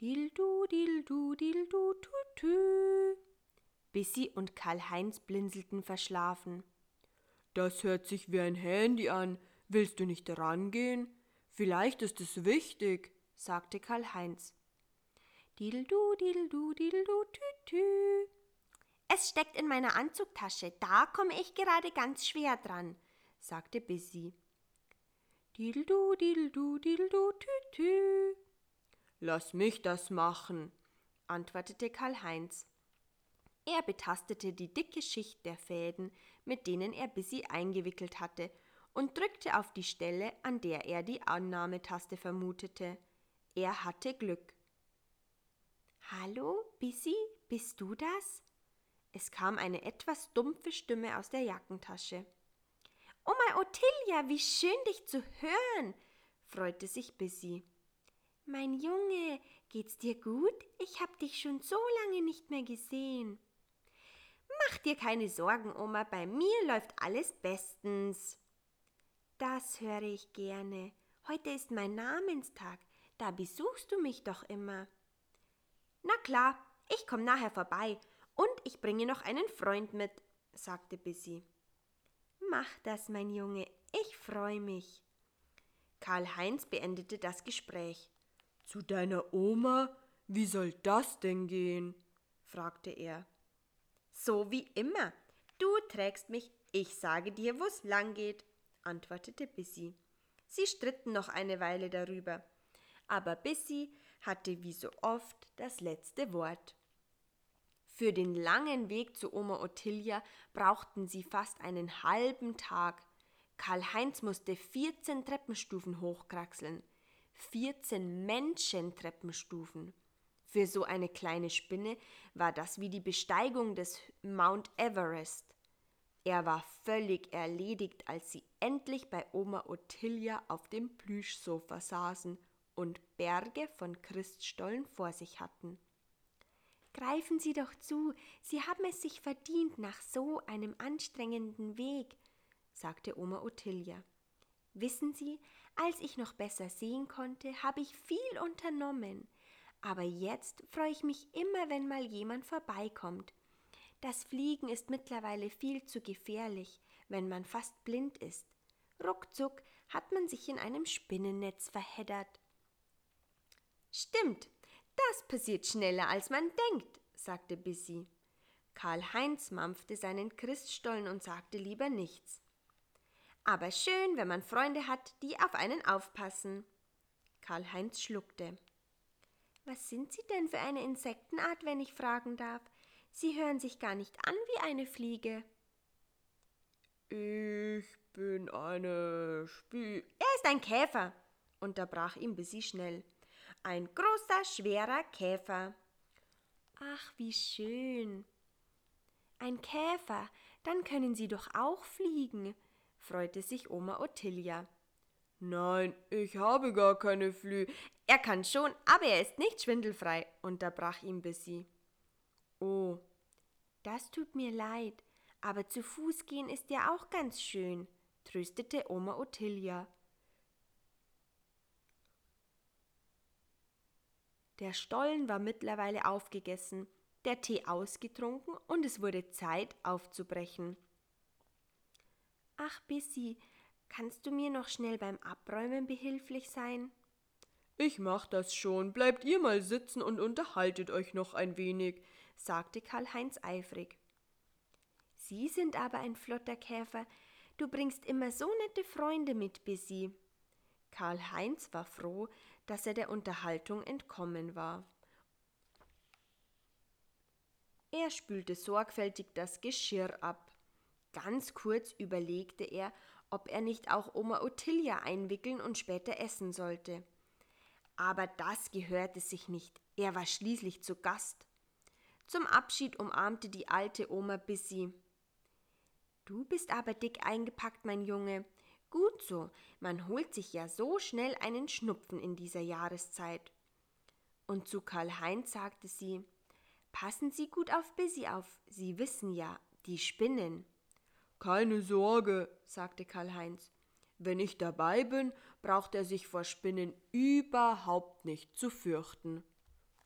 Dildu, dildu, dildu, tutü. Bissi und Karl-Heinz blinzelten verschlafen. Das hört sich wie ein Handy an. Willst du nicht rangehen? Vielleicht ist es wichtig, sagte Karl-Heinz. Dildu, dildu, dildu, tütü. Es steckt in meiner Anzugtasche, da komme ich gerade ganz schwer dran, sagte Bissi. Dildu, dildu, dildu, tütü. Lass mich das machen, antwortete Karl-Heinz. Er betastete die dicke Schicht der Fäden, mit denen er Bissi eingewickelt hatte, und drückte auf die Stelle, an der er die Annahmetaste vermutete. Er hatte Glück. Hallo, Bissi, bist du das? Es kam eine etwas dumpfe Stimme aus der Jackentasche. Oma Ottilia, wie schön dich zu hören, freute sich Bissi. Mein Junge, geht's dir gut? Ich hab dich schon so lange nicht mehr gesehen. Mach dir keine Sorgen, Oma, bei mir läuft alles bestens. Das höre ich gerne. Heute ist mein Namenstag, da besuchst du mich doch immer. Na klar, ich komm nachher vorbei und ich bringe noch einen Freund mit, sagte Bissi. Mach das, mein Junge, ich freue mich. Karl-Heinz beendete das Gespräch. Zu deiner Oma? Wie soll das denn gehen? fragte er. So wie immer. Du trägst mich, ich sage dir, wo's lang geht, antwortete Bissi. Sie stritten noch eine Weile darüber, aber Bissi hatte wie so oft das letzte Wort. Für den langen Weg zu Oma Ottilia brauchten sie fast einen halben Tag. Karl-Heinz musste 14 Treppenstufen hochkraxeln. 14 Menschentreppenstufen. Für so eine kleine Spinne war das wie die Besteigung des Mount Everest. Er war völlig erledigt, als sie endlich bei Oma Ottilia auf dem Plüschsofa saßen und Berge von Christstollen vor sich hatten. Greifen Sie doch zu, Sie haben es sich verdient nach so einem anstrengenden Weg, sagte Oma Ottilia. Wissen Sie, als ich noch besser sehen konnte, habe ich viel unternommen. Aber jetzt freue ich mich immer, wenn mal jemand vorbeikommt. Das Fliegen ist mittlerweile viel zu gefährlich, wenn man fast blind ist. Ruckzuck hat man sich in einem Spinnennetz verheddert. Stimmt, das passiert schneller, als man denkt, sagte Bissi. Karl-Heinz mampfte seinen Christstollen und sagte lieber nichts. Aber schön, wenn man Freunde hat, die auf einen aufpassen. Karl-Heinz schluckte. Was sind Sie denn für eine Insektenart, wenn ich fragen darf? Sie hören sich gar nicht an wie eine Fliege. Ich bin eine Spie. Er ist ein Käfer, unterbrach ihm Bissi schnell. Ein großer, schwerer Käfer. Ach, wie schön. Ein Käfer, dann können Sie doch auch fliegen, freute sich Oma Ottilia. Nein, ich habe gar keine Flügel. Er kann schon, aber er ist nicht schwindelfrei, unterbrach ihm Bissi. Oh, das tut mir leid, aber zu Fuß gehen ist ja auch ganz schön, tröstete Oma Ottilia. Der Stollen war mittlerweile aufgegessen, der Tee ausgetrunken und es wurde Zeit aufzubrechen. Ach, Bissi, Kannst du mir noch schnell beim Abräumen behilflich sein? Ich mach das schon. Bleibt ihr mal sitzen und unterhaltet euch noch ein wenig, sagte Karl-Heinz eifrig. Sie sind aber ein flotter Käfer. Du bringst immer so nette Freunde mit, Bissi. Karl-Heinz war froh, dass er der Unterhaltung entkommen war. Er spülte sorgfältig das Geschirr ab. Ganz kurz überlegte er, ob er nicht auch Oma Ottilia einwickeln und später essen sollte. Aber das gehörte sich nicht, er war schließlich zu Gast. Zum Abschied umarmte die alte Oma Bissi. Du bist aber dick eingepackt, mein Junge. Gut so, man holt sich ja so schnell einen Schnupfen in dieser Jahreszeit. Und zu Karl-Heinz sagte sie, Passen Sie gut auf Bissi auf, Sie wissen ja, die Spinnen. Keine Sorge, sagte Karl-Heinz. Wenn ich dabei bin, braucht er sich vor Spinnen überhaupt nicht zu fürchten.